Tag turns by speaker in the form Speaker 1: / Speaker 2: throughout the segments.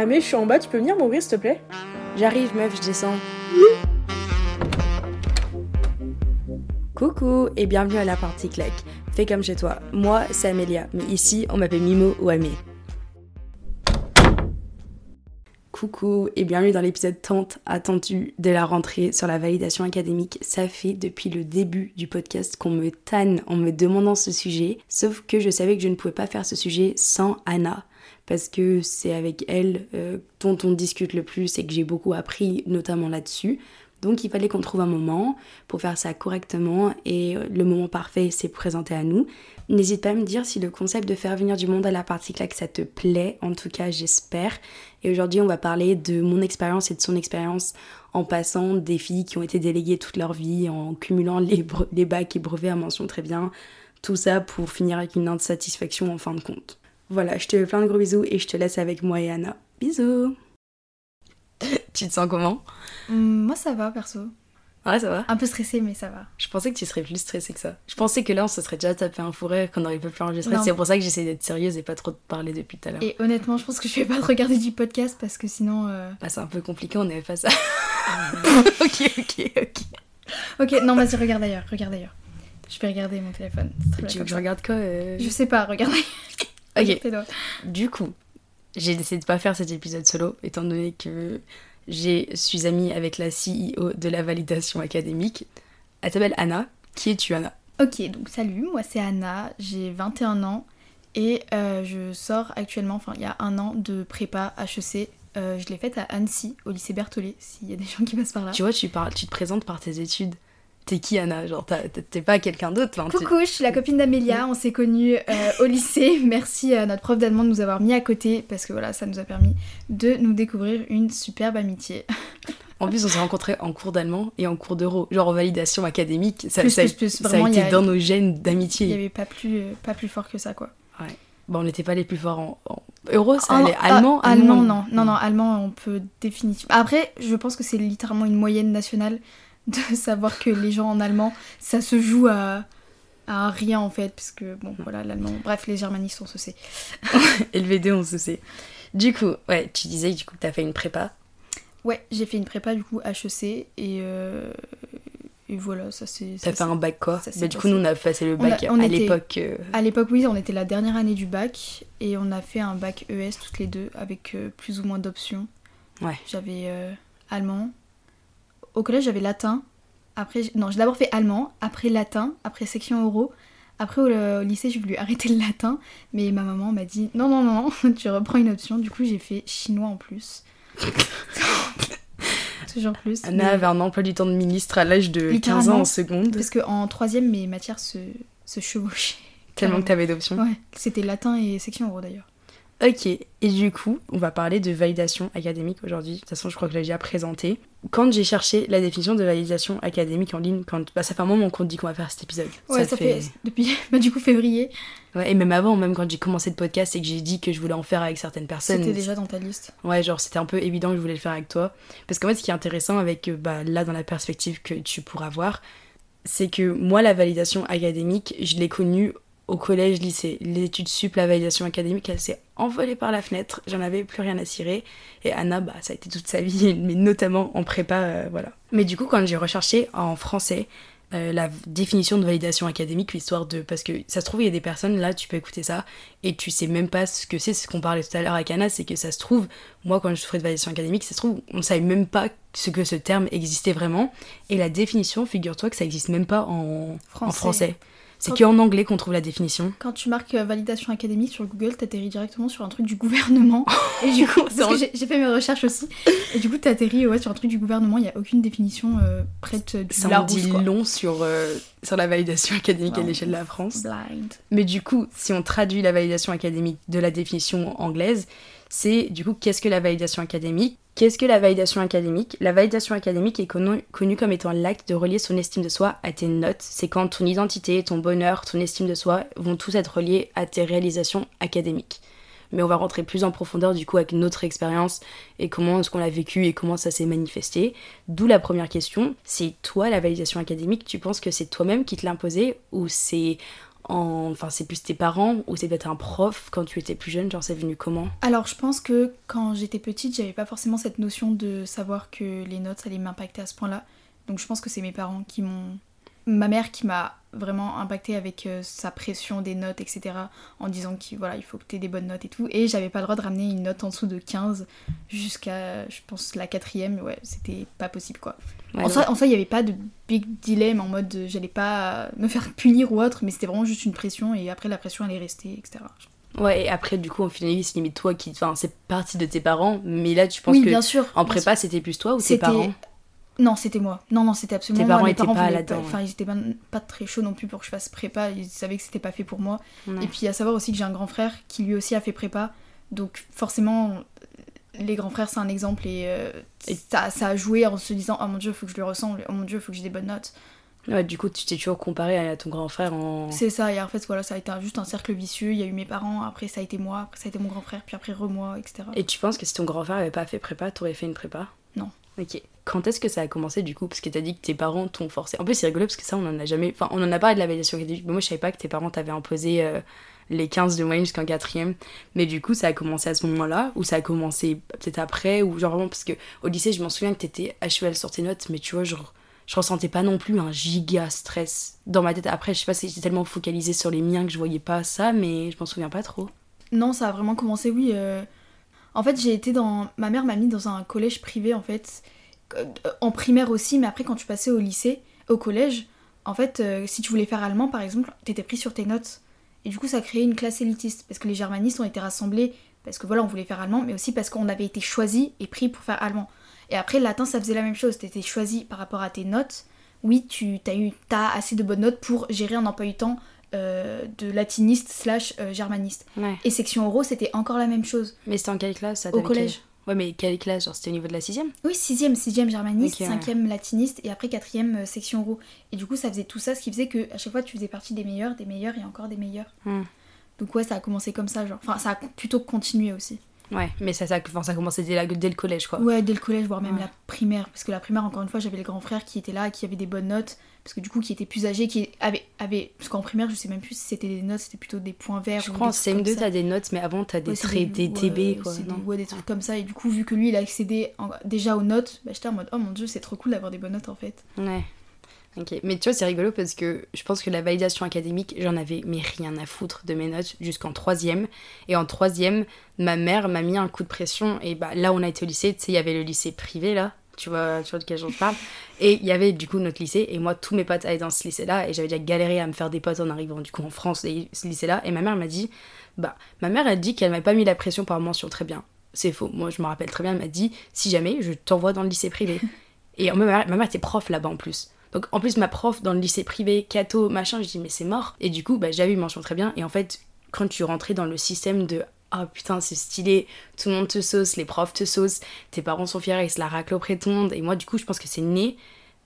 Speaker 1: Ah je suis en bas, tu peux venir m'ouvrir s'il te plaît?
Speaker 2: J'arrive meuf, je descends. Coucou et bienvenue à la partie claque. Fais comme chez toi. Moi, c'est Amélia, mais ici, on m'appelle Mimo ou Amé. Coucou et bienvenue dans l'épisode tant attendu de la rentrée sur la validation académique. Ça fait depuis le début du podcast qu'on me tanne en me demandant ce sujet, sauf que je savais que je ne pouvais pas faire ce sujet sans Anna parce que c'est avec elle euh, dont on discute le plus et que j'ai beaucoup appris notamment là-dessus. Donc il fallait qu'on trouve un moment pour faire ça correctement et euh, le moment parfait s'est présenté à nous. N'hésite pas à me dire si le concept de faire venir du monde à la partie claque ça te plaît, en tout cas j'espère. Et aujourd'hui on va parler de mon expérience et de son expérience en passant des filles qui ont été déléguées toute leur vie, en cumulant les, les bacs et brevets à mention très bien. Tout ça pour finir avec une insatisfaction en fin de compte. Voilà, je te fais plein de gros bisous et je te laisse avec moi et Anna. Bisous Tu te sens comment?
Speaker 3: Hum, Moi, ça va, perso.
Speaker 2: Ouais, ça va.
Speaker 3: Un peu stressée, mais ça va.
Speaker 2: Je pensais que tu serais plus stressée que ça. Je pensais que là, on se serait déjà tapé un fourré, qu'on n'aurait pas pu enregistrer. C'est pour ça que j'essaie d'être sérieuse et pas trop de parler depuis tout à l'heure.
Speaker 3: Et honnêtement, je pense que je vais pas te regarder du podcast parce que sinon. euh,
Speaker 2: Bah, c'est un peu compliqué, on avait pas ça. ok, ok, ok.
Speaker 3: Ok, non, vas-y, regarde ailleurs, regarde ailleurs. Je vais regarder mon téléphone. bien
Speaker 2: Tu veux que je regarde quoi euh?
Speaker 3: Je sais pas, regarde ailleurs.
Speaker 2: Ok. Du coup, j'ai décidé de pas faire cet épisode solo, étant donné que je suis amie avec la CEO de la validation académique. Elle s'appelle Anna. Qui es-tu, Anna?
Speaker 3: Ok, donc salut, moi c'est Anna, j'ai 21 ans et euh, je sors actuellement, enfin il y a un an de prépa HEC. Euh, je l'ai faite à Annecy, au lycée Berthollet, s'il y a des gens qui passent par là.
Speaker 2: Tu vois, tu, parles, tu te présentes par tes études. T'es qui, Anna? Genre, t'es pas quelqu'un d'autre. tu-
Speaker 3: Coucou, je suis la copine d'Amélia, on s'est connus euh, au lycée. Merci à notre prof d'allemand de nous avoir mis à côté parce que voilà, ça nous a permis de nous découvrir une superbe amitié.
Speaker 2: En plus, on s'est rencontrés en cours d'allemand et en cours d'euro. Genre en validation académique. Ça,
Speaker 3: Plus,
Speaker 2: ça,
Speaker 3: plus, plus.
Speaker 2: ça a
Speaker 3: Vraiment,
Speaker 2: été
Speaker 3: a-
Speaker 2: dans nos gènes
Speaker 3: Il n'y
Speaker 2: d'amitié.
Speaker 3: avait pas plus, pas plus fort que ça quoi.
Speaker 2: Bon, on n'était pas les plus forts en. en... Euro, ça
Speaker 3: En-
Speaker 2: allait.
Speaker 3: ah,
Speaker 2: Allemand
Speaker 3: Allemand, non. Non, non, allemand, on peut définitivement. Après, je pense que c'est littéralement une moyenne nationale de savoir que les gens en allemand, ça se joue à, à rien en fait, parce que bon, voilà, l'allemand. Bref, les germanistes, on se sait.
Speaker 2: LV2, on se sait. Du coup, ouais, tu disais du coup que t'as fait une prépa.
Speaker 3: Ouais, j'ai fait une prépa du coup HEC et, euh, et voilà, ça c'est.
Speaker 2: T'as fait un bac quoi
Speaker 3: ça
Speaker 2: du coup, nous, on a passé le
Speaker 3: On a-
Speaker 2: bac
Speaker 3: on
Speaker 2: à l'époque. euh,
Speaker 3: À l'époque, oui, on était la dernière année du bac et on a fait un bac ES toutes les deux avec euh, plus ou moins d'options.
Speaker 2: Ouais.
Speaker 3: J'avais allemand. Au collège, j'avais latin. Après, non, j'ai d'abord fait allemand, après latin, après section euro. Après, au, au lycée, j'ai voulu arrêter le latin, mais ma maman m'a dit non, non, non, non, tu reprends une option. Du coup, j'ai fait chinois en plus. Toujours plus.
Speaker 2: Anna
Speaker 3: mais-
Speaker 2: avait un emploi du temps de ministre à l'âge de 15 ans en seconde.
Speaker 3: Parce qu'en troisième, mes matières se, se chevauchaient.
Speaker 2: Tellement que t'avais d'options.
Speaker 3: Ouais, c'était latin et section euro d'ailleurs.
Speaker 2: Ok, et du coup, on va parler de validation académique aujourd'hui. De toute façon, je crois que je l'ai déjà présenté. Quand j'ai cherché la définition de validation académique en ligne, quand bah, ça fait un moment qu'on dit qu'on va faire cet épisode.
Speaker 3: Ouais, ça, fait... depuis bah, du coup février.
Speaker 2: Ouais, et même avant, même quand j'ai commencé le podcast et que j'ai dit que je voulais en faire avec certaines personnes.
Speaker 3: C'était déjà dans ta liste.
Speaker 2: Ouais, genre c'était un peu évident que je voulais le faire avec toi. Parce qu'en fait, ce qui est intéressant avec, euh, bah, là, dans la perspective que tu pourras voir, c'est que moi, la validation académique, je l'ai connue au collège, lycée. L'étude sup, la validation académique, elle s'est envolée par la fenêtre. J'en avais plus rien à cirer. Et Anna, bah, ça a été toute sa vie, mais notamment en prépa, euh, voilà. Mais du coup, quand j'ai recherché en français, euh, la définition de validation académique, l'histoire de. Parce que ça se trouve, il y a des personnes, là, tu peux écouter ça, et tu sais même pas ce que c'est, ce qu'on parlait tout à l'heure avec Anna, c'est que ça se trouve, moi, quand je ferais de validation académique, ça se trouve, on savait même pas ce que ce terme existait vraiment. Et la définition, figure-toi que ça existe même pas en en
Speaker 3: Français.
Speaker 2: C'est qu'en anglais qu'on trouve la définition.
Speaker 3: Quand tu marques euh, validation académique sur Google, t'atterris directement sur un truc du gouvernement. Et du coup, parce que j'ai fait mes recherches aussi. Et du coup, t'atterris ouais, sur un truc du gouvernement. Il n'y a aucune définition euh, prête du
Speaker 2: Ça en
Speaker 3: Larousse,
Speaker 2: dit
Speaker 3: quoi.
Speaker 2: long sur, euh, sur la validation académique à l'échelle de la France.
Speaker 3: Blind.
Speaker 2: Mais du coup, si on traduit la validation académique de la définition anglaise, c'est du coup qu'est-ce que la validation académique? Qu'est-ce que la validation académique? La validation académique est connue comme étant l'acte de relier son estime de soi à tes notes. C'est quand ton identité, ton bonheur, ton estime de soi vont tous être reliés à tes réalisations académiques. Mais on va rentrer plus en profondeur du coup avec notre expérience et comment est-ce qu'on l'a vécu et comment ça s'est manifesté. D'où la première question, c'est toi la validation académique, tu penses que c'est toi-même qui te imposé ou c'est en... Enfin, c'est plus tes parents ou c'est peut-être un prof quand tu étais plus jeune Genre, c'est venu comment?
Speaker 3: Alors, je pense que quand j'étais petite, j'avais pas forcément cette notion de savoir que les notes allaient m'impacter à ce point-là. Donc, je pense que c'est mes parents qui m'ont. Ma mère qui m'a vraiment impacté avec euh, sa pression des notes, etc. En disant qu'il voilà, il faut que tu aies des bonnes notes et tout. Et j'avais pas le droit de ramener une note en dessous de 15 jusqu'à, je pense, la quatrième. Ouais, c'était pas possible quoi.
Speaker 2: Ouais,
Speaker 3: en, soi, en soi, il n'y avait pas de big dilemme en mode j'allais pas me faire punir ou autre, mais c'était vraiment juste une pression et après la pression elle est restée, etc.
Speaker 2: Ouais, et après, du coup, en finale, c'est limite toi qui. Enfin, c'est partie de tes parents, mais là, tu penses
Speaker 3: Oui,
Speaker 2: que.
Speaker 3: bien sûr.
Speaker 2: En prépa, c'était plus toi ou tes parents?
Speaker 3: Non, c'était moi. Non, non, c'était absolument
Speaker 2: Tes
Speaker 3: moi.
Speaker 2: parents
Speaker 3: Mes
Speaker 2: étaient pas là-dedans,
Speaker 3: Enfin, ils étaient pas, pas très chauds non plus pour que je fasse prépa. Ils savaient que c'était pas fait pour moi.
Speaker 2: Ouais.
Speaker 3: Et puis à savoir aussi que j'ai un grand frère qui lui aussi a fait prépa. Donc forcément, les grands frères c'est un exemple et, euh,
Speaker 2: Et-
Speaker 3: ça, ça a joué en se disant oh mon dieu, faut que je lui ressemble. Oh mon dieu, faut que j'ai des bonnes notes.
Speaker 2: Ouais, du coup, tu t'es toujours comparé à ton grand frère en.
Speaker 3: C'est ça. Et en fait, voilà, ça a été un- juste un cercle vicieux. Il y a eu mes parents, après ça a été moi, après ça a été mon grand frère, puis après re-moi, etc.
Speaker 2: Et tu penses que si ton grand frère avait pas fait prépa, t'aurais fait une prépa?
Speaker 3: Non.
Speaker 2: Ok. Quand est-ce que ça a commencé du coup? Parce que t'as dit que tes parents t'ont forcé. En plus, c'est rigolo parce que ça, on en a jamais. Enfin, on en a parlé de la validation académique, mais moi, je savais pas que tes parents t'avaient imposé euh, les 15 de moyenne jusqu'en quatrième. Mais du coup, ça a commencé à ce moment-là Ou ça a commencé peut-être après Ou genre vraiment, parce que au lycée, je m'en souviens que t'étais à cheval sur tes notes, mais tu vois, genre. Je ressentais pas non plus un giga stress dans ma tête. Après, je sais pas si j'étais tellement focalisée sur les miens que je voyais pas ça, mais je m'en souviens pas trop.
Speaker 3: Non, ça a vraiment commencé, oui. euh, En fait, j'ai été dans. Ma mère m'a mis dans un collège privé, en fait. euh, En primaire aussi, mais après, quand tu passais au lycée, au collège, en fait, euh, si tu voulais faire allemand, par exemple, t'étais pris sur tes notes. Et du coup, ça créait une classe élitiste. Parce que les germanistes ont été rassemblés parce que voilà, on voulait faire allemand, mais aussi parce qu'on avait été choisis et pris pour faire allemand. Et après, le latin, ça faisait la même chose. T'étais choisi par rapport à tes notes. Oui, tu as eu t'as assez de bonnes notes pour gérer un emploi du temps euh, de latiniste slash euh, germaniste.
Speaker 2: Ouais.
Speaker 3: Et section euro, c'était encore la même chose.
Speaker 2: Mais c'était en quelle classe ça
Speaker 3: Au collège.
Speaker 2: quel- Ouais, mais quelle classe Genre, c'était au niveau de la sixième?
Speaker 3: Oui, sixième, sixième germaniste,
Speaker 2: Ok, ouais.
Speaker 3: cinquième latiniste et après quatrième euh, section euro. Et du coup, ça faisait tout ça, ce qui faisait que à chaque fois, tu faisais partie des meilleurs, des meilleurs et encore des meilleurs.
Speaker 2: Hmm.
Speaker 3: Donc ouais, ça a commencé comme ça, genre. Enfin, ça a plutôt continué aussi.
Speaker 2: Ouais, mais ça, ça, enfin, ça a commencé dès, la- dès le collège, quoi.
Speaker 3: Ouais, dès le collège, voire même
Speaker 2: Ouais.
Speaker 3: la primaire. Parce que la primaire, encore une fois, j'avais les grands frères qui étaient là, qui avaient des bonnes notes. Parce que du coup, qui étaient plus âgés, qui avaient. avaient... Parce qu'en primaire, je sais même plus si c'était des notes, c'était plutôt des points verts.
Speaker 2: Je
Speaker 3: ou
Speaker 2: crois en
Speaker 3: des trucs comme
Speaker 2: CM2,
Speaker 3: ça.
Speaker 2: t'as des notes, mais avant, t'as des
Speaker 3: Ouais,
Speaker 2: traits, des, TB, quoi.
Speaker 3: c'est des-
Speaker 2: non
Speaker 3: ouais, des trucs comme ça. Et du coup, vu que lui, il a accédé en- déjà aux notes, bah, j'étais en mode, oh mon dieu, c'est trop cool d'avoir des bonnes notes en fait.
Speaker 2: Ouais. Ok, mais tu vois, c'est rigolo parce que je pense que la validation académique, j'en avais mais rien à foutre de mes notes jusqu'en troisième. Et en troisième, ma mère m'a mis un coup de pression. Et bah là, on a été au lycée, tu sais, il y avait le lycée privé là, tu vois, tu vois de quel genre je parle. Et il y avait du coup notre lycée, et moi, tous mes potes allaient dans ce lycée-là, et j'avais déjà galéré à me faire des potes en arrivant du coup en France, et ce lycée-là. Et ma mère m'a dit, bah, ma mère, elle dit qu'elle m'a pas mis la pression par mention très bien. C'est faux. Moi, je me rappelle très bien, elle m'a dit, si jamais, je t'envoie dans le lycée privé. Et ma mère, ma mère était prof là-bas en plus. Donc en plus ma prof dans le lycée privé, Cato, machin, je dis mais c'est mort. Et du coup bah, j'avais une mention très bien. Et en fait quand tu rentrais dans le système de ah putain c'est stylé, tout le monde te sauce, les profs te saucent, tes parents sont fiers, ils se la raclent auprès de tout le monde. Et moi du coup je pense que c'est né,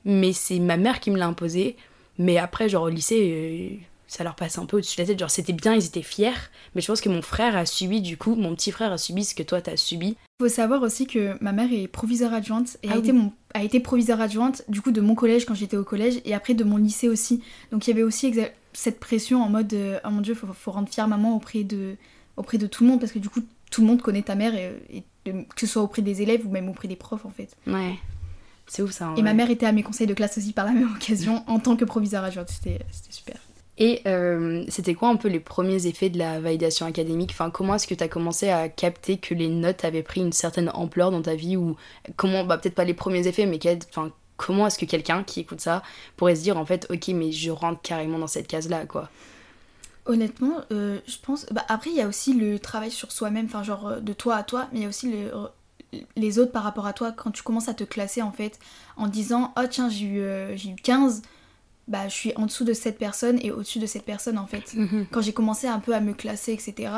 Speaker 2: mais c'est ma mère qui me l'a imposé. Mais après genre au lycée... euh, ça leur passait un peu au-dessus de la tête, genre c'était bien, ils étaient fiers, mais je pense que mon frère a subi du coup, mon petit frère a subi ce que toi t'as subi.
Speaker 3: Faut savoir aussi que ma mère est proviseure adjointe et
Speaker 2: Ah
Speaker 3: a, été mon, a été proviseure adjointe du coup de mon collège quand j'étais au collège et après de mon lycée aussi. Donc il y avait aussi cette pression en mode euh, oh mon dieu, faut, faut rendre fière maman auprès de, auprès de tout le monde parce que du coup tout le monde connaît ta mère et, et de- que ce soit auprès des élèves ou même auprès des profs en fait.
Speaker 2: Ouais. C'est ouf ça. en
Speaker 3: Et ma mère était à mes conseils de classe aussi par la même occasion en tant que proviseure adjointe. C'était c'était super.
Speaker 2: Et euh, c'était quoi un peu les premiers effets de la validation académique? Enfin, comment est-ce que tu as commencé à capter que les notes avaient pris une certaine ampleur dans ta vie? Ou comment, bah peut-être pas les premiers effets, mais quel- enfin, comment est-ce que quelqu'un qui écoute ça pourrait se dire en fait, ok, mais je rentre carrément dans cette case-là, quoi?
Speaker 3: Honnêtement, euh, je pense. Bah, après, il y a aussi le travail sur soi-même, enfin, genre euh, de toi à toi, mais il y a aussi le- euh, les autres par rapport à toi. Quand tu commences à te classer, en fait, en disant Oh, tiens, j'ai eu, euh, j'ai eu 15, bah, je suis en dessous de cette personne et au-dessus de cette personne, en fait. Quand j'ai commencé un peu à me classer, etc.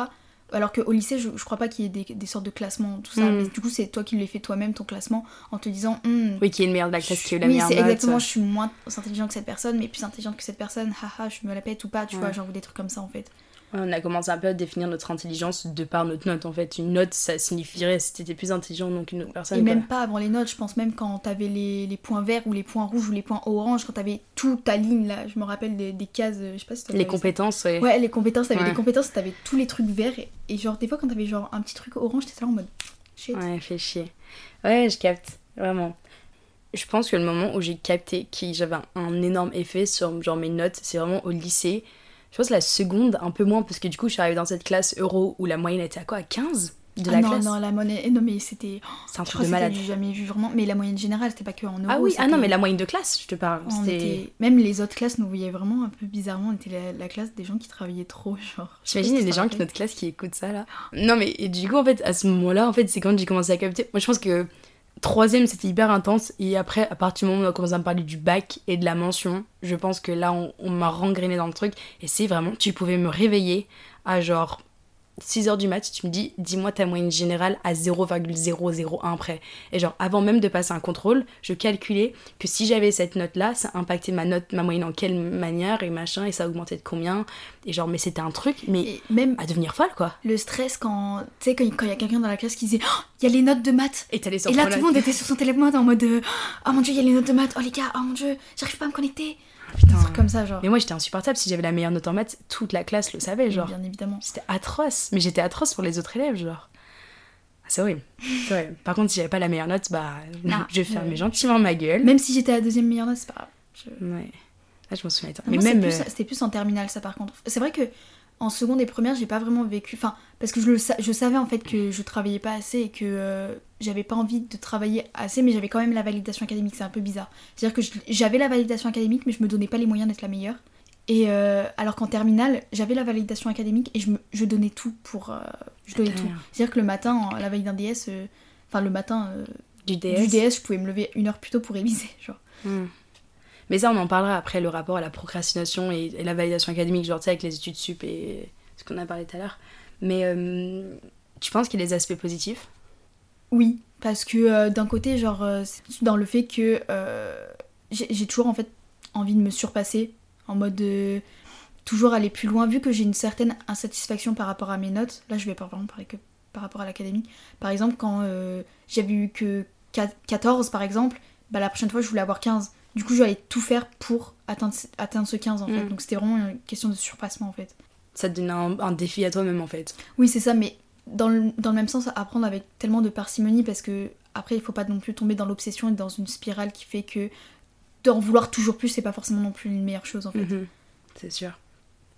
Speaker 3: Alors qu'au lycée, je, je crois pas qu'il y ait des, des sortes de classements, tout ça.
Speaker 2: Mm.
Speaker 3: Mais du coup, c'est toi qui l'as fait toi-même, ton classement, en te disant Hmm,
Speaker 2: Oui, qui est le meilleur de la classe, qui eu la
Speaker 3: oui,
Speaker 2: meilleure
Speaker 3: c'est
Speaker 2: note.
Speaker 3: exactement, je suis moins intelligente que cette personne, mais plus intelligente que cette personne, haha, je me la pète ou pas, tu
Speaker 2: Ouais.
Speaker 3: vois, genre des trucs comme ça en fait.
Speaker 2: On a commencé un peu à définir notre intelligence de par notre note en fait. Une note ça signifierait si t'étais plus intelligent donc une autre personne.
Speaker 3: Et
Speaker 2: quoi.
Speaker 3: même pas avant les notes, je pense même quand t'avais les, les points verts ou les points rouges ou les points orange, quand t'avais toute ta ligne là, je me rappelle des, des cases, je sais pas si
Speaker 2: Les
Speaker 3: t'avais ça.
Speaker 2: compétences, ouais.
Speaker 3: Ouais, les compétences, t'avais
Speaker 2: Ouais.
Speaker 3: les compétences, t'avais tous les trucs verts et, et genre des fois quand t'avais genre un petit truc orange, t'étais là en mode shit.
Speaker 2: Ouais, fait chier. Ouais, je capte, vraiment. Je pense que le moment où j'ai capté que j'avais un, un énorme effet sur genre mes notes, c'est vraiment au lycée. Je pense la seconde, un peu moins, parce que du coup, je suis arrivée dans cette classe euro où la moyenne était à quoi À 15 de
Speaker 3: Ah
Speaker 2: la
Speaker 3: non,
Speaker 2: classe
Speaker 3: non, la monnaie, eh non mais c'était.
Speaker 2: C'est un truc de malade.
Speaker 3: j'ai jamais vu vraiment. Mais la moyenne générale, c'était pas que en euros.
Speaker 2: Ah oui, ah non, mais la moyenne de classe, je te parle.
Speaker 3: était- Même les autres classes nous voyaient vraiment un peu bizarrement. On était la, la classe des gens qui travaillaient trop, genre.
Speaker 2: J'imagine il y a des gens qui
Speaker 3: rappelles.
Speaker 2: notre classe qui écoutent ça là. Non mais et du coup en fait à ce moment-là en fait c'est quand j'ai commencé à capter. Moi je pense que troisième c'était hyper intense. Et après à partir du moment où on a commencé à me parler du bac et de la mention, je pense que là on, m'a rengrené dans le truc. Et c'est vraiment tu pouvais me réveiller à genre 6h du mat, tu me dis dis-moi ta moyenne générale à 0,001 près. Et genre avant même de passer un contrôle, je calculais que si j'avais cette note là, ça impactait ma note, ma moyenne en quelle manière et machin et ça augmentait de combien et genre mais c'était un truc mais
Speaker 3: Et même
Speaker 2: à devenir folle quoi.
Speaker 3: le stress quand. Tu sais, quand il y a quelqu'un dans la classe qui disait Oh, il y a les notes de maths
Speaker 2: Et
Speaker 3: Et là, tout le monde était sur son téléphone en mode Oh mon dieu, il y a les notes de maths, oh les gars, oh mon dieu, j'arrive pas à me connecter.
Speaker 2: Putain.
Speaker 3: Des trucs comme ça, genre.
Speaker 2: Mais moi j'étais insupportable si j'avais la meilleure note en maths, toute la classe le savait genre.
Speaker 3: Bien évidemment.
Speaker 2: C'était atroce, mais j'étais atroce pour les autres élèves genre. Ah, C'est horrible. C'est horrible. Par contre si j'avais pas la meilleure note, bah
Speaker 3: Ah,
Speaker 2: je fermais gentiment ma gueule.
Speaker 3: Même si j'étais la deuxième meilleure note, c'est pas grave. Je-
Speaker 2: Ouais. Là je m'en souviens. attends.
Speaker 3: Non,
Speaker 2: Mais
Speaker 3: moi,
Speaker 2: même
Speaker 3: plus-
Speaker 2: euh,
Speaker 3: c'était plus, en terminale ça par contre. C'est vrai que en seconde et première, j'ai pas vraiment vécu. Enfin, parce que je, le sa- je savais en fait que je travaillais pas assez et que euh, j'avais pas envie de travailler assez, mais j'avais quand même la validation académique. C'est un peu bizarre. C'est-à-dire que j'avais la validation académique, mais je me donnais pas les moyens d'être la meilleure. Et euh, alors qu'en terminale, j'avais la validation académique et je, me, je donnais tout pour. euh, je donnais tout. C'est-à-dire que le matin, la veille d'un DS, enfin le matin
Speaker 2: du DS.
Speaker 3: du DS, je pouvais me lever une heure plus tôt pour réviser. Genre.
Speaker 2: Hmm. Mais ça, on en parlera après, le rapport à la procrastination et, la validation académique, genre tu sais, avec les études sup et ce qu'on a parlé tout à l'heure. Mais euh, tu penses qu'il y a des aspects positifs?
Speaker 3: Oui, parce que euh, d'un côté, genre, euh, dans le fait que euh, j'ai toujours en fait envie de me surpasser, en mode de toujours aller plus loin, vu que j'ai une certaine insatisfaction par rapport à mes notes. Là, je vais pas vraiment parler que par rapport à l'académie. Par exemple, quand j'avais eu que 4 14, par exemple, bah, la prochaine fois, je voulais avoir 15. Du coup, j'allais tout faire pour atteindre, atteindre ce 15 en fait.
Speaker 2: Mm.
Speaker 3: Donc, c'était vraiment une question de surpassement en fait.
Speaker 2: Ça te donne un, un défi à toi-même en fait.
Speaker 3: Oui, c'est ça, mais dans le, dans le même sens, apprendre avec tellement de parcimonie parce que après, il faut pas non plus tomber dans l'obsession et dans une spirale qui fait que d'en vouloir toujours plus, c'est pas forcément non plus une meilleure chose en fait.
Speaker 2: Mhm. C'est sûr.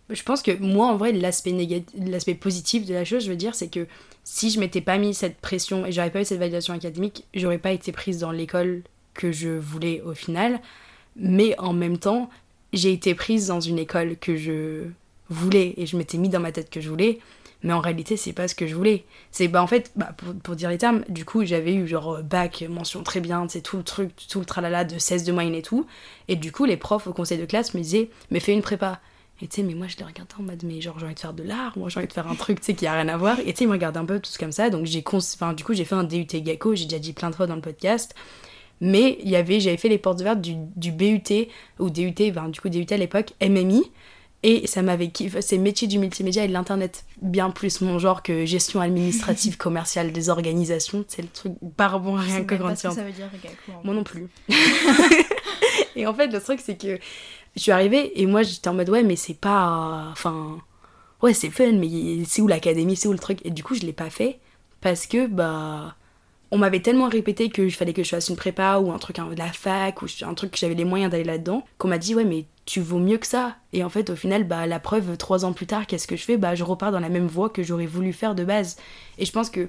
Speaker 2: Je pense que moi, en vrai, l'aspect négatif, l'aspect positif de la chose, je veux dire, c'est que si je m'étais pas mis cette pression et j'aurais pas eu cette validation académique, j'aurais pas été prise dans l'école que je voulais au final. Mais en même temps, j'ai été prise dans une école que je voulais et je m'étais mis dans ma tête que je voulais. Mais en réalité, c'est pas ce que je voulais. C'est bah en fait, bah, pour, pour dire les termes, du coup, j'avais eu genre bac, mention très bien, c'est tout le truc, tout le tralala de 16 de moyenne et tout. Et du coup, les profs au conseil de classe me disaient, mais fais une prépa. Et tu sais, mais moi je les regardais en mode, mais genre j'ai envie de faire de l'art, moi j'ai envie de faire un truc, tu sais, qui a rien à voir. Et tu sais, ils me regardaient un peu tous comme ça. Donc j'ai cons... enfin, du coup, j'ai fait un DUT GACO, j'ai déjà dit plein de fois dans le podcast. Mais il y avait, j'avais fait les portes ouvertes du, du BUT, ou DUT, ben, du coup DUT à l'époque, MMI. Et ça m'avait kiffé, c'est métier du multimédia et de l'internet, bien plus mon genre que gestion administrative commerciale des organisations, c'est le truc par bon
Speaker 3: Je sais
Speaker 2: rien que
Speaker 3: que ça veut dire,
Speaker 2: moi non plus. et en fait, le truc, c'est que je suis arrivée et moi, j'étais en mode, ouais, mais c'est pas. Enfin. Ouais, c'est fun, mais c'est où l'académie, c'est où le truc? Et du coup, je l'ai pas fait parce que, bah. On m'avait tellement répété je fallait que je fasse une prépa ou un truc, de la fac ou un truc que j'avais les moyens d'aller là-dedans, qu'on m'a dit, ouais, mais tu vaux mieux que ça. Et en fait, au final, bah, la preuve, trois ans plus tard, qu'est-ce que je fais? Bah, je repars dans la même voie que j'aurais voulu faire de base. Et je pense que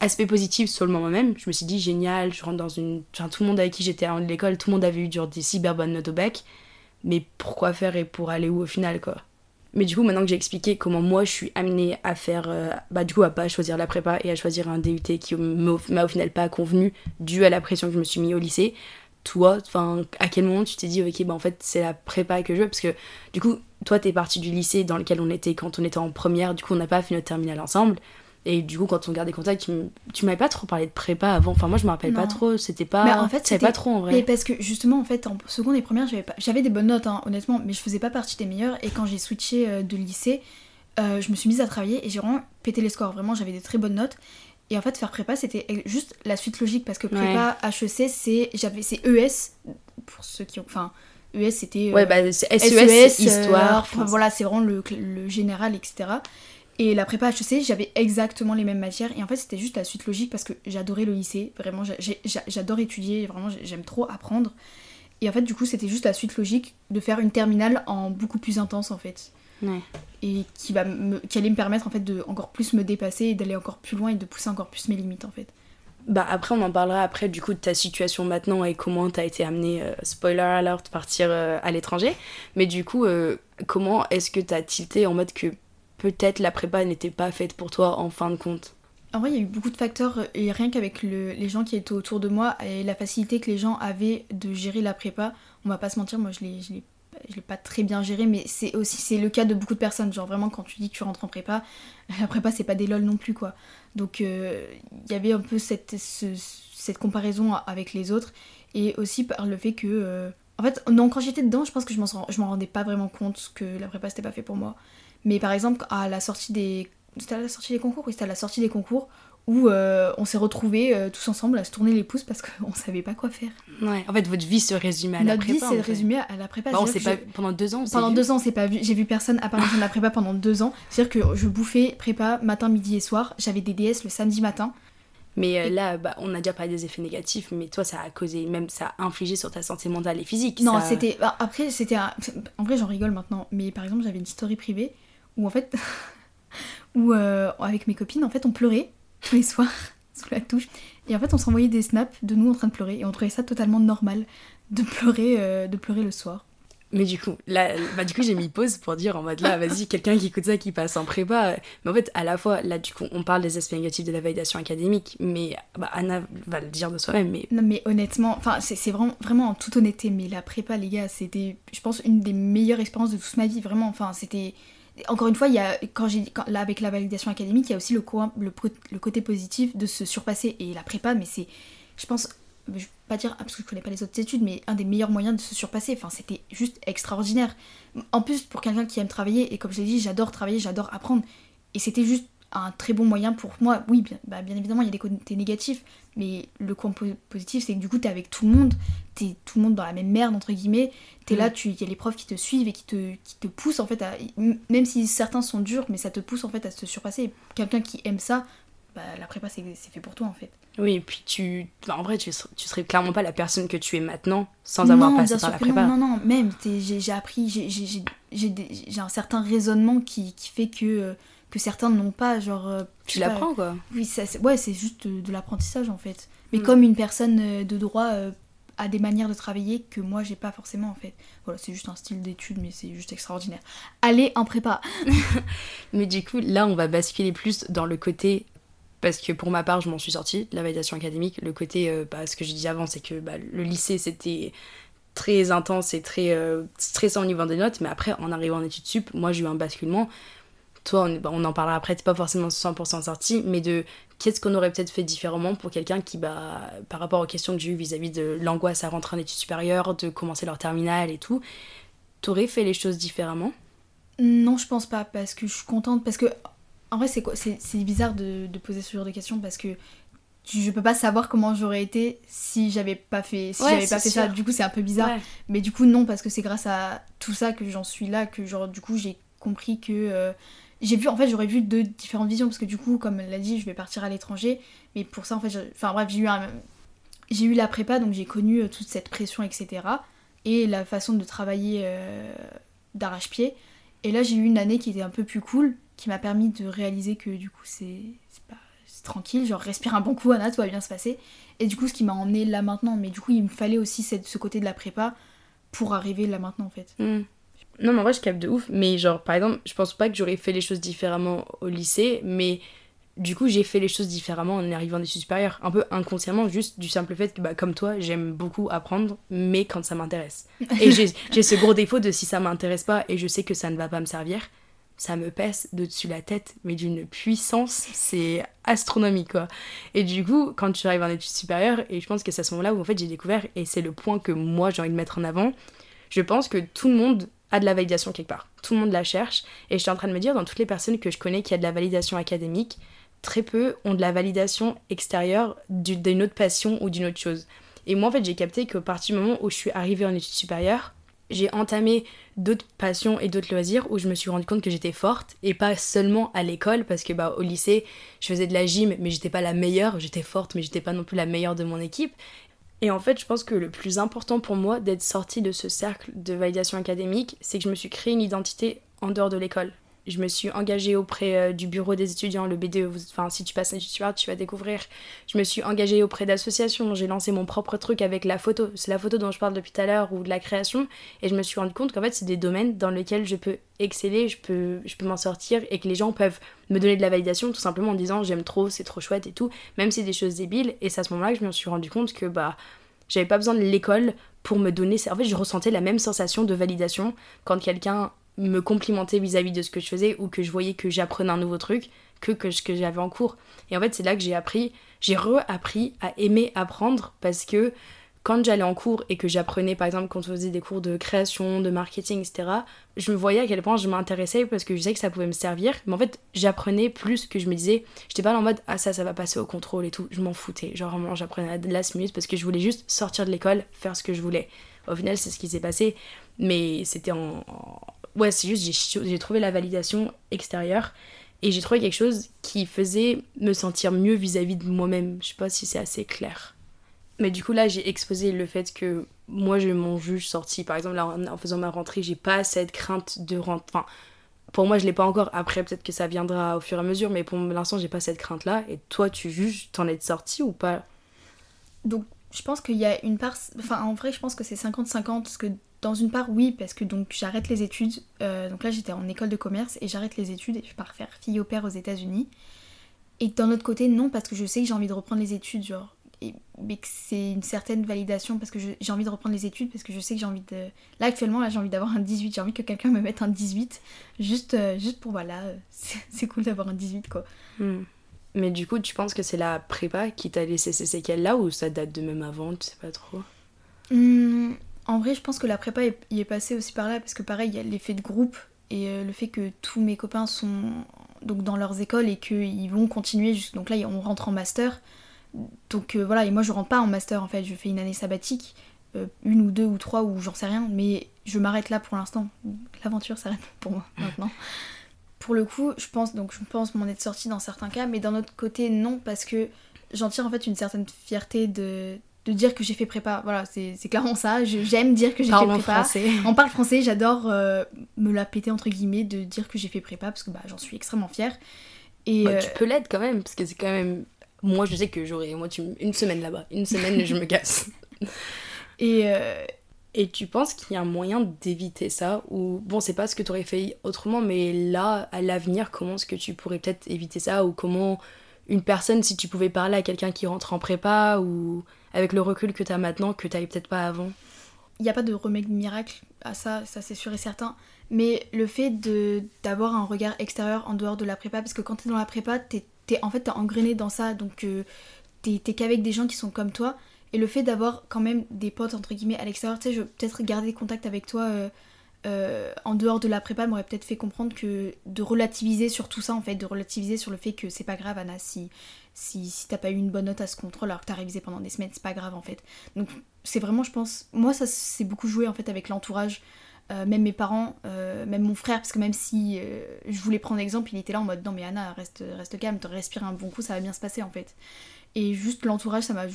Speaker 2: aspect positif sur le moment même, je me suis dit génial, je rentre dans une. Enfin, tout le monde avec qui j'étais à l'école, tout le monde avait eu genre, des cyber bonnes notes au bac. Mais pourquoi faire et pour aller où au final, quoi? Mais du coup, maintenant que j'ai expliqué comment moi je suis amenée à faire. euh, bah, du coup, à pas choisir la prépa et à choisir un DUT qui m'a au final pas convenu, dû à la pression que je me suis mis au lycée. Toi, enfin, à quel moment tu t'es dit, ok, bah en fait, c'est la prépa que je veux? Parce que du coup, toi, t'es parti du lycée dans lequel on était quand on était en première, du coup, on n'a pas fait notre terminale ensemble. Et du coup, quand on gardait contact, tu, tu m'avais pas trop parlé de prépa avant. Enfin, moi, je me rappelle pas trop. C'était pas.
Speaker 3: Mais en fait, c'était-
Speaker 2: pas trop en
Speaker 3: Mais
Speaker 2: vrai.
Speaker 3: parce que justement, en fait, en seconde et première, j'avais pas... j'avais des bonnes notes, hein, honnêtement, mais je faisais pas partie des meilleures. Et quand j'ai switché euh, de lycée, euh, je me suis mise à travailler et j'ai vraiment pété les scores. Vraiment, j'avais des très bonnes notes. Et en fait, faire prépa, c'était juste la suite logique parce que prépa HEC, c'est j'avais c'est ES pour ceux qui ont enfin ES c'était
Speaker 2: ouais bah c'est SES, histoire.
Speaker 3: Enfin voilà, c'est vraiment le, le général etc. Et la prépa HEC, j'avais exactement les mêmes matières. Et en fait, c'était juste la suite logique parce que j'adorais le lycée. Vraiment, j'adore étudier. Vraiment, j'aime trop apprendre. Et en fait, du coup, c'était juste la suite logique de faire une terminale en beaucoup plus intense, en fait.
Speaker 2: Ouais.
Speaker 3: Et qui, va me, qui allait me permettre, en fait, de encore plus me dépasser et d'aller encore plus loin et de pousser encore plus mes limites, en fait.
Speaker 2: Bah après on en parlera après du coup de ta situation maintenant et comment t'as été amené, euh, spoiler alert, partir euh, à l'étranger. Mais du coup, euh, comment est-ce que t'as tilté en mode que peut-être la prépa n'était pas faite pour toi en fin de compte
Speaker 3: En vrai, il y a eu beaucoup de facteurs, et rien qu'avec les gens qui étaient autour de moi et la facilité que les gens avaient de gérer la prépa, on va pas se mentir, moi je l'ai, l'ai pas très bien géré, mais c'est aussi c'est le cas de beaucoup de personnes. Genre vraiment, quand tu dis que tu rentres en prépa, la prépa c'est pas des lol non plus quoi. Donc euh, il y avait un peu cette, cette comparaison avec les autres, et aussi par le fait que. Euh, en fait, non, quand j'étais dedans, je pense que je m'en, rendais pas vraiment compte que la prépa c'était pas fait pour moi. Mais par exemple, à la sortie des. C'était à la sortie des concours? Oui, c'était à la sortie des concours où euh, on s'est retrouvés euh, tous ensemble à se tourner les pouces parce qu'on savait pas quoi faire.
Speaker 2: Ouais, en fait, votre vie se résumait à la prépa.
Speaker 3: Notre vie s'est résumée à la prépa.
Speaker 2: Bah, on pas... Pendant deux ans,
Speaker 3: Pendant deux ans, c'est pas vu. J'ai vu personne à part de la prépa pendant deux ans. C'est-à-dire que je bouffais prépa matin, midi et soir. J'avais des DS le samedi matin.
Speaker 2: Mais euh, là, bah, on a déjà parlé des effets négatifs, mais toi, ça a causé, même ça a infligé sur ta santé mentale et physique.
Speaker 3: Non, c'était. Bah, après, c'était. En vrai, j'en rigole maintenant. Mais par exemple, j'avais une story privée où en fait, où euh, avec mes copines, en fait, on pleurait tous les soirs sous la touche. Et en fait, on s'envoyait des snaps de nous en train de pleurer et on trouvait ça totalement normal de pleurer, euh, de pleurer le soir.
Speaker 2: Mais du coup, là, bah du coup, j'ai mis pause pour dire en mode là, vas-y, quelqu'un qui écoute ça, qui passe en prépa. Mais en fait, à la fois, là, du coup, on parle des aspects négatifs de la validation académique, mais bah, Anna va le dire de soi-même. Mais...
Speaker 3: Non, mais honnêtement, enfin, c'est vraiment, vraiment en toute honnêteté, mais la prépa, les gars, c'était, je pense, une des meilleures expériences de toute ma vie. Vraiment, enfin, c'était encore une fois, il y a, quand j'ai là avec la validation académique, il y a aussi le, le, le, côté positif de se surpasser et la prépa, mais c'est, je pense, je vais pas dire parce que je connais pas les autres études, mais un des meilleurs moyens de se surpasser. Enfin, c'était juste extraordinaire. En plus, pour quelqu'un qui aime travailler et comme je l'ai dit, j'adore travailler, j'adore apprendre, et c'était juste un très bon moyen pour moi. Oui, bien, bah, bien évidemment, il y a des côtés négatifs, mais le point positif, c'est que du coup, t'es avec tout le monde, t'es tout le monde dans la même merde, entre guillemets. T'es là, il y a les profs qui te suivent et qui te, qui te poussent, en fait, à, même si certains sont durs, mais ça te pousse, en fait, à se surpasser. Quelqu'un qui aime ça, bah, la prépa, c'est fait pour toi, en fait.
Speaker 2: Oui, et puis tu... en vrai, tu, tu serais clairement pas la personne que tu es maintenant sans avoir passé par la prépa.
Speaker 3: Non, non, non, même, j'ai appris, j'ai un certain raisonnement qui, qui fait que... Euh, que certains n'ont pas, genre... Euh,
Speaker 2: tu l'apprends, quoi.
Speaker 3: Oui, ça, ouais, c'est juste de, l'apprentissage, en fait. Mais mm. comme une personne euh, de droit euh, a des manières de travailler que moi, j'ai pas forcément, en fait. Voilà, c'est juste un style d'étude, mais c'est juste extraordinaire. Allez, en prépa
Speaker 2: Mais du coup, là, on va basculer plus dans le côté parce que pour ma part, je m'en suis sortie, la validation académique. Le côté, bah, ce que j'ai dit avant, c'est que bah, le lycée, c'était très intense et très stressant au niveau des notes, mais après, en arrivant en études sup, moi, j'ai eu un basculement. Toi, on, on en parlera après, t'es pas forcément 100% sorti, mais de qu'est-ce qu'on aurait peut-être fait différemment pour quelqu'un qui, bah, par rapport aux questions que j'ai eues vis-à-vis de l'angoisse à rentrer en études supérieures, de commencer leur terminale et tout, t'aurais fait les choses différemment?
Speaker 3: Non, je pense pas, parce que je suis contente, parce que, en vrai, c'est quoi C'est bizarre de, poser ce genre de questions, parce que je peux pas savoir comment j'aurais été si j'avais pas fait si j'avais pas fait ça. du coup c'est un peu bizarre. Mais du coup non parce que c'est grâce à tout ça que j'en suis là que genre du coup j'ai compris que euh, j'ai vu en fait j'aurais vu deux différentes visions parce que du coup comme elle l'a dit je vais partir à l'étranger. Mais pour ça en fait enfin bref j'ai eu j'ai eu la prépa donc j'ai connu euh, toute cette pression etc et la façon de travailler euh, d'arrache-pied. Et là j'ai eu une année qui était un peu plus cool qui m'a permis de réaliser que du coup c'est pas tranquille genre respire un bon coup Anna tout va bien se passer et du coup ce qui m'a emmené là maintenant mais du coup il me fallait aussi cette, ce côté de la prépa pour arriver là maintenant en fait
Speaker 2: mmh. Non, mais en vrai, je capte de ouf. Mais genre, par exemple, je pense pas que j'aurais fait les choses différemment au lycée, mais du coup, j'ai fait les choses différemment en arrivant des études supérieures. Un peu inconsciemment, juste du simple fait que, bah, comme toi, j'aime beaucoup apprendre, mais quand ça m'intéresse. Et j'ai ce gros défaut de si ça m'intéresse pas et je sais que ça ne va pas me servir, ça me pèse de dessus la tête, mais d'une puissance, c'est astronomique, quoi. Et du coup, quand tu arrives en études supérieures, et je pense que c'est à ce moment-là où, en fait, j'ai découvert, et c'est le point que moi, j'ai envie de mettre en avant, je pense que tout le monde a de la validation quelque part. Tout le monde la cherche. Et j'étais en train de me dire, dans toutes les personnes que je connais qui a de la validation académique, très peu ont de la validation extérieure d'une autre passion ou d'une autre chose. Et moi, en fait, j'ai capté qu'au partir du moment où je suis arrivée en études supérieures, j'ai entamé d'autres passions et d'autres loisirs où je me suis rendu compte que j'étais forte et pas seulement à l'école parce que bah au lycée je faisais de la gym mais j'étais pas la meilleure. J'étais forte mais j'étais pas non plus la meilleure de mon équipe. Et en fait je pense que le plus important pour moi d'être sortie de ce cercle de validation académique c'est que je me suis créé une identité en dehors de l'école je me suis engagée auprès euh, du bureau des étudiants, le BDE. Enfin, si tu passes étude tu vas découvrir. Je me suis engagée auprès d'associations. J'ai lancé mon propre truc avec la photo. C'est la photo dont je parle depuis tout à l'heure ou de la création. Et je me suis rendu compte qu'en fait, c'est des domaines dans lesquels je peux exceller, je peux, je peux m'en sortir et que les gens peuvent me donner de la validation tout simplement en disant j'aime trop, c'est trop chouette et tout, même si c'est des choses débiles. Et c'est à ce moment-là que je me suis rendu compte que bah j'avais pas besoin de l'école pour me donner. En fait, je ressentais la même sensation de validation quand quelqu'un me complimenter vis-à-vis de ce que je faisais ou que je voyais que j'apprenais un nouveau truc que, ce que j'avais en cours. Et en fait, c'est là que j'ai appris, j'ai re-appris à aimer apprendre parce que quand j'allais en cours et que j'apprenais, par exemple, quand on faisait des cours de création, de marketing, etc., je me voyais à quel point je m'intéressais parce que je savais que ça pouvait me servir. Mais en fait, j'apprenais plus que je me disais, j'étais pas en mode, ah ça, ça va passer au contrôle et tout. Je m'en foutais. Genre, vraiment, j'apprenais à la minute parce que je voulais juste sortir de l'école, faire ce que je voulais. Au final, c'est ce qui s'est passé. Mais c'était en ouais, c'est juste, j'ai trouvé la validation extérieure et j'ai trouvé quelque chose qui faisait me sentir mieux vis-à-vis de moi-même. Je sais pas si c'est assez clair. Mais du coup, là, j'ai exposé le fait que moi, j'ai mon juge sorti. Par exemple, là, en faisant ma rentrée, j'ai pas cette crainte de rentrer. Enfin, pour moi, je l'ai pas encore. Après, peut-être que ça viendra au fur et à mesure, mais pour l'instant, j'ai pas cette crainte-là. Et toi, tu juges, t'en es sorti ou pas?
Speaker 3: Donc, je pense qu'il y a une part. Enfin, en vrai, je pense que c'est 50-50. Parce que dans une part, oui, parce que donc j'arrête les études. Euh, donc là, j'étais en école de commerce et j'arrête les études et je pars faire fille au père aux États-Unis. Et d'un autre côté, non, parce que je sais que j'ai envie de reprendre les études, genre. Et, mais que c'est une certaine validation parce que j'ai envie de reprendre les études, parce que je sais que j'ai envie de. Là, actuellement, là, j'ai envie d'avoir un 18. J'ai envie que quelqu'un me mette un 18. Juste, euh, juste pour, voilà, c'est cool d'avoir un 18, quoi.
Speaker 2: Hmm. Mais du coup, tu penses que c'est la prépa qui t'a laissé ces séquelles-là ou ça date de même avant Tu sais pas trop?
Speaker 3: Hmm, en vrai, je pense que la prépa y est passée aussi par là parce que pareil, il y a l'effet de groupe et euh, le fait que tous mes copains sont donc dans leurs écoles et qu'ils vont continuer. Donc là, on rentre en master. Donc euh, voilà, et moi je rentre pas en master en fait, je fais une année sabbatique, euh, une ou deux ou trois ou j'en sais rien, mais je m'arrête là pour l'instant. L'aventure s'arrête pour moi maintenant. pour le coup, je pense donc je pense m'en être sortie dans certains cas, mais d'un autre côté non parce que j'en tire en fait une certaine fierté de de dire que j'ai fait prépa. Voilà, c'est clairement ça. J'aime dire que j'ai fait prépa. Français. On parle français, j'adore euh, me la péter entre guillemets de dire que j'ai fait prépa parce que bah, j'en suis extrêmement fière.
Speaker 2: Et bah, Tu peux l'être quand même, parce que c'est quand même. Moi, je sais que j'aurais moi, tu... une semaine là-bas. Une semaine, je me casse.
Speaker 3: Et, euh,
Speaker 2: et tu penses qu'il y a un moyen d'éviter ça Ou bon, c'est pas ce que tu aurais fait autrement, mais là, à l'avenir, comment est-ce que tu pourrais peut-être éviter ça Ou comment une personne, si tu pouvais parler à quelqu'un qui rentre en prépa ou avec le recul que tu as maintenant, que tu peut-être pas avant
Speaker 3: Il n'y a pas de remède miracle à ça, ça c'est sûr et certain. Mais le fait d'avoir un regard extérieur en dehors de la prépa, parce que quand tu es dans la prépa, t'es es, en fait engrainé dans ça, donc euh, t'es qu'avec des gens qui sont comme toi. Et le fait d'avoir quand même des potes entre guillemets à l'extérieur, tu sais, je peut-être garder contact avec toi euh, euh, en dehors de la prépa m'aurait peut-être fait comprendre que de relativiser sur tout ça en fait, de relativiser sur le fait que c'est pas grave Anna si, si, si t'as pas eu une bonne note à ce contrôle alors que t'as révisé pendant des semaines, c'est pas grave en fait. Donc c'est vraiment je pense, moi ça s'est beaucoup joué en fait avec l'entourage, euh, même mes parents, euh, même mon frère, parce que même si je voulais prendre exemple, il était là en mode non mais Anna reste, reste calme, te respire un bon coup, ça va bien se passer en fait. Et juste l'entourage ça m'a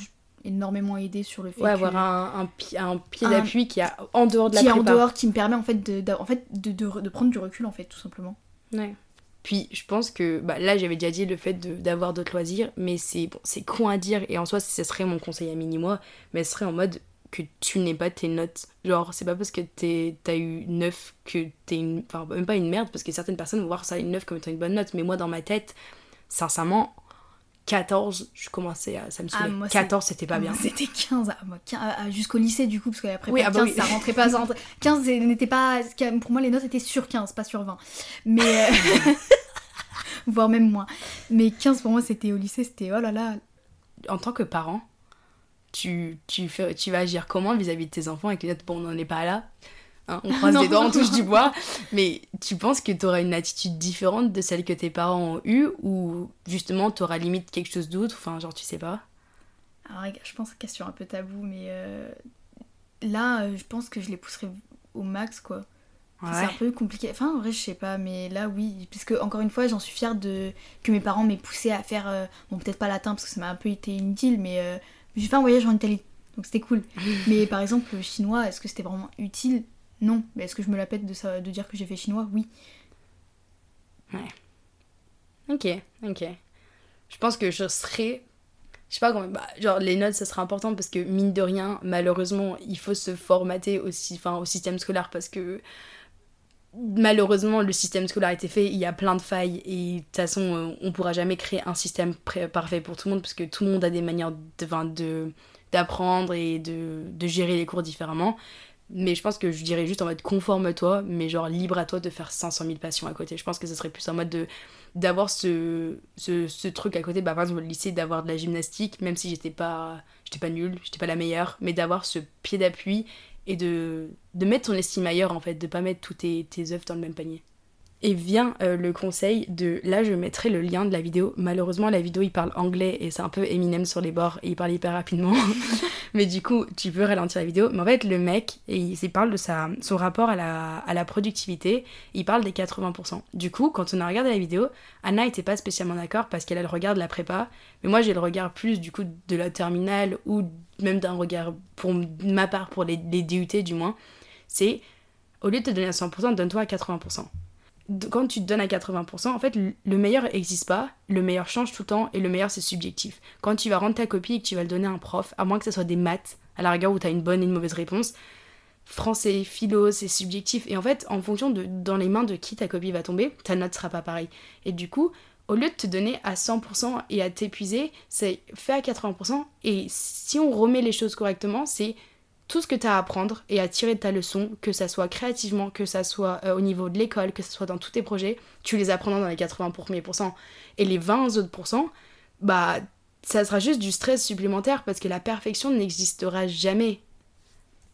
Speaker 3: énormément aidé sur le fait
Speaker 2: ouais, avoir un, un, un pied d'appui qui est en dehors de la
Speaker 3: qui
Speaker 2: est
Speaker 3: en dehors qui me permet en fait de, en fait de, de, prendre du recul en fait tout simplement
Speaker 2: ouais puis je pense que bah, là j'avais déjà dit le fait d'avoir d'autres loisirs mais c'est bon, c'est con à dire. Et en soi ce serait mon conseil à mini moi mais ce serait en mode que tu n'aies pas tes notes. Genre c'est pas parce que t'as eu 9 que t'es une enfin même pas une merde parce que certaines personnes vont voir ça une 9 comme étant une bonne note. Mais moi dans ma tête sincèrement 14, je commençais à. Ça me saoulait. 14, c'était pas bien.
Speaker 3: C'était 15, jusqu'au lycée du coup, parce qu'après, oui, 15, ah bah ça rentrait pas. 15 n'était pas. Pour moi, les notes étaient sur 15, pas sur 20. Mais. Euh, voire même moins. Mais 15 pour moi, c'était au lycée, c'était oh là là.
Speaker 2: En tant que parent, tu, tu, fais, tu vas agir comment vis-à-vis de tes enfants et que bon, on n'en est pas là hein, on croise
Speaker 3: Non.
Speaker 2: les doigts, on touche du bois. Mais tu penses que tu auras une attitude différente de celle que tes parents ont eue ou justement tu auras limite quelque chose d'autre? Enfin, genre, tu sais pas.
Speaker 3: Alors, je pense que question un peu tabou, mais euh, là, euh, je pense que je les pousserais au max, quoi. C'est un peu compliqué. Enfin, en vrai, je sais pas, mais là, oui. Puisque, encore une fois, j'en suis fière de que mes parents m'aient poussé à faire. euh, bon, peut-être pas latin, parce que ça m'a un peu été inutile, mais euh, j'ai fait un voyage en Italie. Donc, c'était cool. mais par exemple, le chinois, est-ce que c'était vraiment utile? Non. Mais est-ce que je me la pète de, ça, de dire que j'ai fait chinois? Oui.
Speaker 2: Ok, ok. Je pense que je serais. Je sais pas comment. Bah, genre, les notes, ça sera important parce que, mine de rien, malheureusement, il faut se formater aussi, au système scolaire parce que. Malheureusement, le système scolaire a fait, il y a plein de failles et de toute façon, euh, on pourra jamais créer un système parfait pour tout le monde parce que tout le monde a des manières de, d'apprendre et de gérer les cours différemment. Mais je pense que je dirais juste en mode conforme-toi, mais genre libre à toi de faire 500 000 passions à côté. Je pense que ce serait plus en mode de d'avoir ce, ce, ce truc à côté, bah, par exemple au lycée, d'avoir de la gymnastique, même si j'étais pas, j'étais pas nulle, j'étais pas la meilleure, mais d'avoir ce pied d'appui et de, de mettre ton estime ailleurs en fait, de pas mettre tous tes, tes œufs dans le même panier. Et vient euh, le conseil de. Là, je mettrai le lien de la vidéo. Malheureusement, la vidéo, il parle anglais et c'est un peu Eminem sur les bords et il parle hyper rapidement. mais du coup, tu peux ralentir la vidéo. Mais en fait, le mec, il, il parle de sa, son rapport à la, à la productivité. Il parle des 80%. Du coup, quand on a regardé la vidéo, Anna était pas spécialement d'accord parce qu'elle a le regard de la prépa. Mais moi, j'ai le regard plus du coup de la terminale ou même d'un regard pour ma part, pour les, les DUT du moins. C'est au lieu de te donner à 100%, donne-toi à 80% quand tu te donnes à 80%, en fait, le meilleur n'existe pas, le meilleur change tout le temps et le meilleur c'est subjectif. Quand tu vas rendre ta copie et que tu vas le donner à un prof, à moins que ce soit des maths, à la rigueur où tu as une bonne et une mauvaise réponse, français, philo, c'est subjectif. Et en fait, en fonction de dans les mains de qui ta copie va tomber, ta note sera pas pareille. Et du coup, au lieu de te donner à 100% et à t'épuiser, c'est fait à 80%. Et si on remet les choses correctement, c'est tout ce que tu as à apprendre et à tirer de ta leçon, que ça soit créativement, que ça soit euh, au niveau de l'école, que ça soit dans tous tes projets, tu les apprendras dans les 80 premiers. Et les 20 autres pourcents, bah, ça sera juste du stress supplémentaire parce que la perfection n'existera jamais.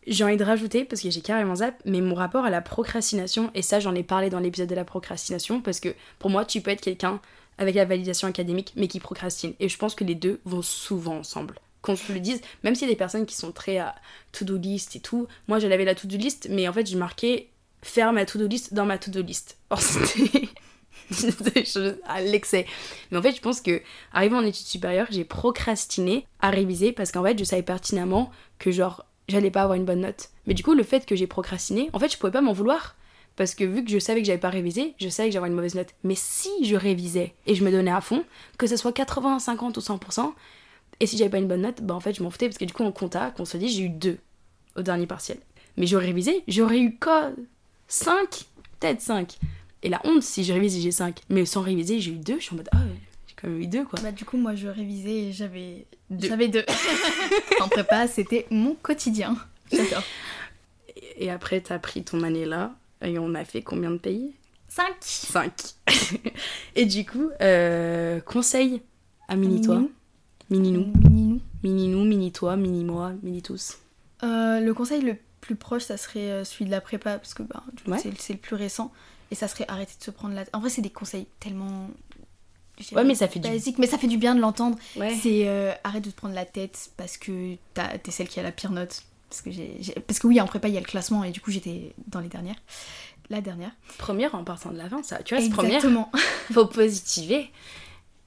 Speaker 2: J'ai envie de rajouter, parce que j'ai carrément zap, mais mon rapport à la procrastination, et ça j'en ai parlé dans l'épisode de la procrastination, parce que pour moi tu peux être quelqu'un avec la validation académique, mais qui procrastine. Et je pense que les deux vont souvent ensemble qu'on se le dise, même s'il y a des personnes qui sont très à to-do list et tout, moi j'avais la to-do list, mais en fait j'ai marqué faire ma to-do list dans ma to-do list. Or c'était à l'excès. Mais en fait je pense que arrivé en études supérieures, j'ai procrastiné à réviser parce qu'en fait je savais pertinemment que genre j'allais pas avoir une bonne note. Mais du coup le fait que j'ai procrastiné, en fait je pouvais pas m'en vouloir. Parce que vu que je savais que j'avais pas révisé, je savais que j'avais une mauvaise note. Mais si je révisais et je me donnais à fond, que ce soit 80, 50 ou 100%, et si j'avais pas une bonne note, bah en fait je m'en foutais parce que du coup en compta, qu'on se dit, j'ai eu 2 au dernier partiel. Mais j'aurais révisé, j'aurais eu quoi? 5 Peut-être 5. Et la honte si je révise et j'ai 5. Mais sans réviser, j'ai eu 2, je suis en mode, ah ouais, j'ai quand même eu 2 quoi.
Speaker 3: Bah, du coup, moi, je révisais et j'avais.
Speaker 2: Deux.
Speaker 3: J'avais deux. en prépa, c'était mon quotidien. J'adore.
Speaker 2: Et après, t'as pris ton année là, et on a fait combien de pays?
Speaker 3: 5
Speaker 2: 5. et du coup, euh, conseil à mini-toi, mini-nous,
Speaker 3: Mini-nous.
Speaker 2: mini-nous, mini-toi, mini-moi, mini-tous.
Speaker 3: Euh, le conseil le plus proche, ça serait euh, celui de la prépa, parce que bah, du
Speaker 2: Ouais.
Speaker 3: c'est le plus récent. Et ça serait arrêter de se prendre la En vrai, c'est des conseils tellement.
Speaker 2: Ouais, mais ça fait du
Speaker 3: basiques, mais ça fait du bien de l'entendre.
Speaker 2: Ouais.
Speaker 3: C'est euh, arrête de te prendre la tête parce que t'es celle qui a la pire note. Parce que, j'ai, j'ai- parce que oui, en prépa, il y a le classement et du coup, j'étais dans les dernières. La dernière.
Speaker 2: Première en partant de l'avant, ça. Tu vois, c'est première,
Speaker 3: Exactement.
Speaker 2: faut positiver.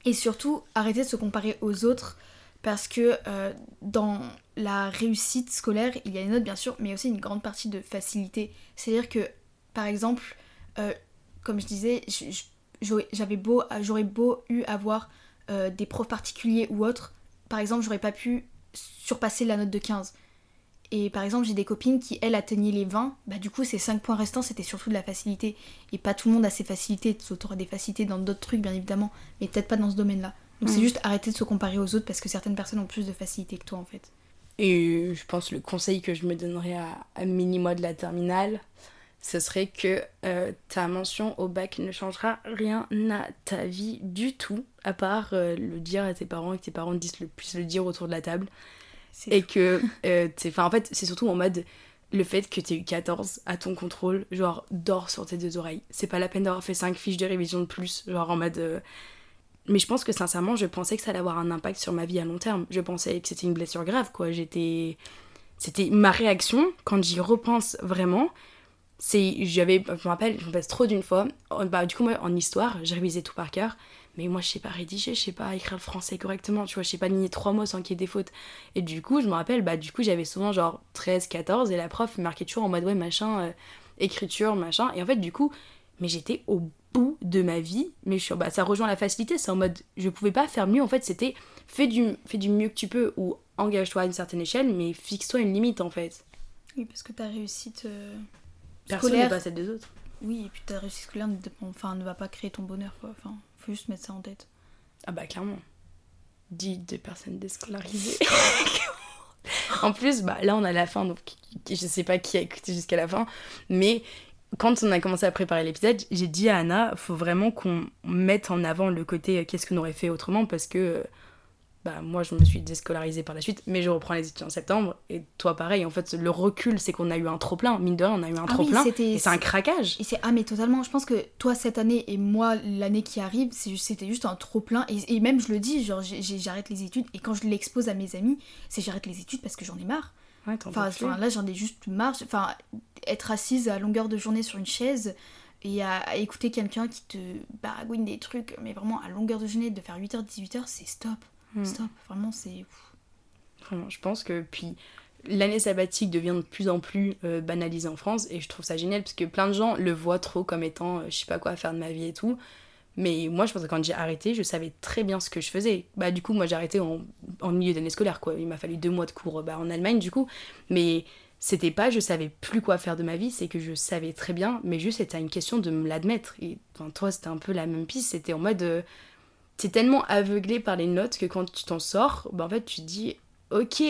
Speaker 3: Et surtout, arrêter de se comparer aux autres parce que euh, dans la réussite scolaire, il y a les notes bien sûr, mais aussi une grande partie de facilité. C'est-à-dire que, par exemple, euh, comme je disais, j'aurais beau eu avoir euh, des profs particuliers ou autres, par exemple, j'aurais pas pu surpasser la note de 15. Et par exemple, j'ai des copines qui, elles, atteignaient les 20. Bah, du coup, ces 5 points restants, c'était surtout de la facilité. Et pas tout le monde a ces facilités. Tu auras des facilités dans d'autres trucs, bien évidemment, mais peut-être pas dans ce domaine-là. Donc, c'est
Speaker 2: Mhm.
Speaker 3: juste arrêter de se comparer aux autres parce que certaines personnes ont plus de facilité que toi, en fait.
Speaker 2: Et je pense le conseil que je me donnerais à, à mini-moi de la terminale, ce serait que euh, ta mention au bac ne changera rien à ta vie du tout, à part euh, le dire à tes parents et que tes parents te disent le plus le dire autour de la table. Et que, euh, enfin, en fait, c'est surtout en mode le fait que tu eu 14 à ton contrôle, genre, dors sur tes deux oreilles. C'est pas la peine d'avoir fait 5 fiches de révision de plus, genre en mode. euh, Mais je pense que sincèrement, je pensais que ça allait avoir un impact sur ma vie à long terme. Je pensais que c'était une blessure grave, quoi. J'étais. C'était ma réaction, quand j'y repense vraiment, c'est. J'avais. Je me rappelle, je me passe trop d'une fois. Oh, Bah, du coup, moi, en histoire, je révisais tout par cœur. Mais moi, je sais pas rédiger, je sais pas écrire le français correctement, tu vois, je sais pas aligner trois mots sans qu'il y ait des fautes. Et du coup, je me rappelle, bah, du coup, j'avais souvent genre 13, 14, et la prof marquait toujours en mode, ouais, machin, euh, écriture, machin. Et en fait, du coup, mais j'étais au bout de ma vie, mais je suis, bah, ça rejoint la facilité, c'est en mode, je pouvais pas faire mieux, en fait, c'était fais du, fais du mieux que tu peux, ou engage-toi à une certaine échelle, mais fixe-toi une limite, en fait.
Speaker 3: Oui, parce que ta réussite euh,
Speaker 2: Personne n'est
Speaker 3: scolaire.
Speaker 2: pas celle des autres.
Speaker 3: Oui, et puis ta réussite scolaire ne, enfin, ne va pas créer ton bonheur, quoi. Enfin, faut juste mettre ça en tête.
Speaker 2: Ah bah clairement. Dit de personnes déscolarisées. en plus, bah là on a la fin, donc je sais pas qui a écouté jusqu'à la fin, mais quand on a commencé à préparer l'épisode, j'ai dit à Anna, faut vraiment qu'on mette en avant le côté euh, qu'est-ce qu'on aurait fait autrement parce que euh, bah moi je me suis déscolarisée par la suite, mais je reprends les études en septembre et toi pareil. En fait, le recul c'est qu'on a eu un trop plein, mine de rien, on a eu un
Speaker 3: Ah
Speaker 2: trop
Speaker 3: oui,
Speaker 2: plein
Speaker 3: c'était-
Speaker 2: et c'est un craquage.
Speaker 3: Et c'est ah mais totalement. Je pense que toi cette année et moi l'année qui arrive, c'était juste un trop plein. Et, et même je le dis, genre j'arrête les études. Et quand je l'expose à mes amis, c'est j'arrête les études parce que j'en ai marre.
Speaker 2: Ouais,
Speaker 3: enfin, là j'en ai juste marre. Enfin être assise à longueur de journée sur une chaise et à, à écouter quelqu'un qui te baragouine des trucs, mais vraiment à longueur de journée, de faire 8h, 18h, c'est stop.
Speaker 2: Hmm.
Speaker 3: Stop. Vraiment c'est.
Speaker 2: Vraiment, je pense que puis l'année sabbatique devient de plus en plus euh, banalisée en France et je trouve ça génial parce que plein de gens le voient trop comme étant euh, je sais pas quoi faire de ma vie et tout. Mais moi, je pense que quand j'ai arrêté, je savais très bien ce que je faisais. Bah, du coup, moi, j'ai arrêté en, en milieu d'année scolaire, quoi. Il m'a fallu deux mois de cours bah, en Allemagne, du coup. Mais c'était pas je savais plus quoi faire de ma vie, c'est que je savais très bien, mais juste c'était une question de me l'admettre. Et enfin, toi, c'était un peu la même piste. C'était en mode. euh, t'es tellement aveuglé par les notes que quand tu t'en sors, bah, en fait, tu te dis ok,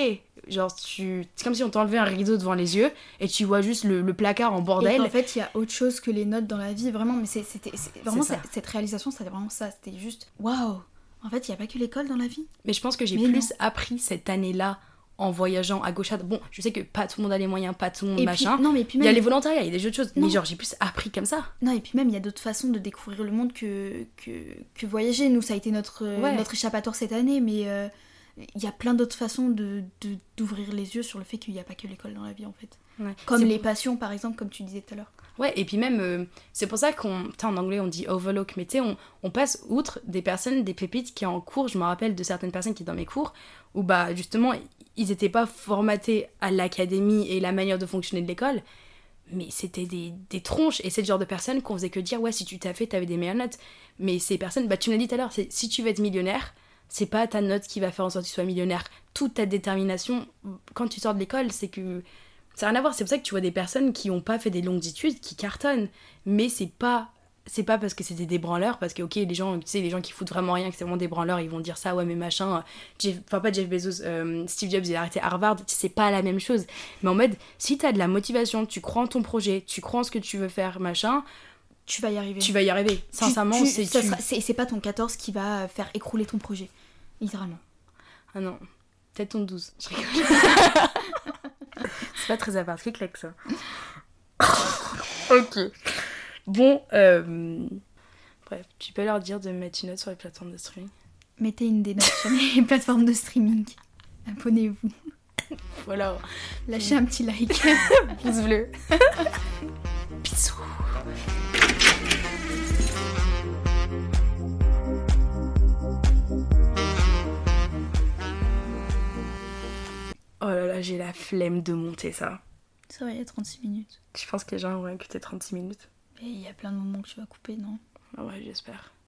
Speaker 2: genre tu. C'est comme si on t'enlevait un rideau devant les yeux et tu vois juste le, le placard en
Speaker 3: Et
Speaker 2: bordel.
Speaker 3: qu'en fait, il y a autre chose que les notes dans la vie, vraiment. Mais c'était vraiment
Speaker 2: ça.
Speaker 3: cette, réalisation, c'était vraiment ça. C'était juste waouh. En fait, il n'y a pas que l'école dans la vie.
Speaker 2: Mais je pense que j'ai plus appris cette année-là en voyageant à gauche à. Bon, je sais que pas tout le monde a les moyens, pas tout le monde
Speaker 3: Et
Speaker 2: machin.
Speaker 3: puis, non, mais puis
Speaker 2: il y a
Speaker 3: même,
Speaker 2: les volontariats, il y a des jeux de choses.
Speaker 3: Non.
Speaker 2: Mais genre, j'ai plus appris comme ça.
Speaker 3: non, et puis même, il y a d'autres façons de découvrir le monde que, que, que voyager. Nous, ça a été notre,
Speaker 2: Ouais.
Speaker 3: notre échappatoire cette année, mais euh, il y a plein d'autres façons de d'ouvrir les yeux sur le fait qu'il n'y a pas que l'école dans la vie, en fait.
Speaker 2: Ouais.
Speaker 3: Comme les passions, par exemple, comme tu disais tout à l'heure.
Speaker 2: Ouais, et puis même, euh, c'est pour ça qu'on. En anglais, on dit overlook, mais tu sais, on, on passe outre des personnes, des pépites qui en cours. Je me rappelle de certaines personnes qui, dans mes cours, où bah justement, ils étaient pas formatés à l'académie et la manière de fonctionner de l'école, mais c'était des, des tronches. Et c'est le genre de personnes qu'on faisait que dire, ouais, si tu t'as fait, t'avais des meilleures notes. Mais ces personnes, bah tu l'as dit tout à l'heure, c'est si tu veux être millionnaire, c'est pas ta note qui va faire en sorte que tu sois millionnaire. Toute ta détermination, quand tu sors de l'école, c'est que ça n'a rien à voir. C'est pour ça que tu vois des personnes qui n'ont pas fait des longues études, qui cartonnent. Mais c'est pas. C'est pas parce que c'était des branleurs, parce que, ok, les gens, tu sais, les gens qui foutent vraiment rien, que c'est vraiment des branleurs, ils vont dire ça, ouais, mais machin. Jeff- Enfin, pas Jeff Bezos, euh, Steve Jobs, il a arrêté Harvard, c'est pas la même chose. Mais en mode, si t'as de la motivation, tu crois en ton projet, tu crois en ce que tu veux faire, machin,
Speaker 3: Tu vas y arriver.
Speaker 2: tu vas y arriver. Sincèrement, c'est.
Speaker 3: c'est c'est pas ton 14 qui va faire écrouler ton projet. Littéralement.
Speaker 2: Ah non, peut-être ton 12. Je rigole. c'est pas très à part, c'est claque ça. ok. Bon, euh... bref, tu peux leur dire de mettre une note sur les plateformes de streaming.
Speaker 3: Mettez une des notes sur les plateformes de streaming. Abonnez-vous.
Speaker 2: Voilà,
Speaker 3: Lâchez un petit like.
Speaker 2: pouce bleu. Bisous. Oh là là, j'ai la flemme de monter ça.
Speaker 3: Ça va, il y a 36 minutes.
Speaker 2: Je pense que les gens vont écouter 36 minutes.
Speaker 3: Mais il y a plein de moments que tu vas couper, non?
Speaker 2: Ah ouais, j'espère.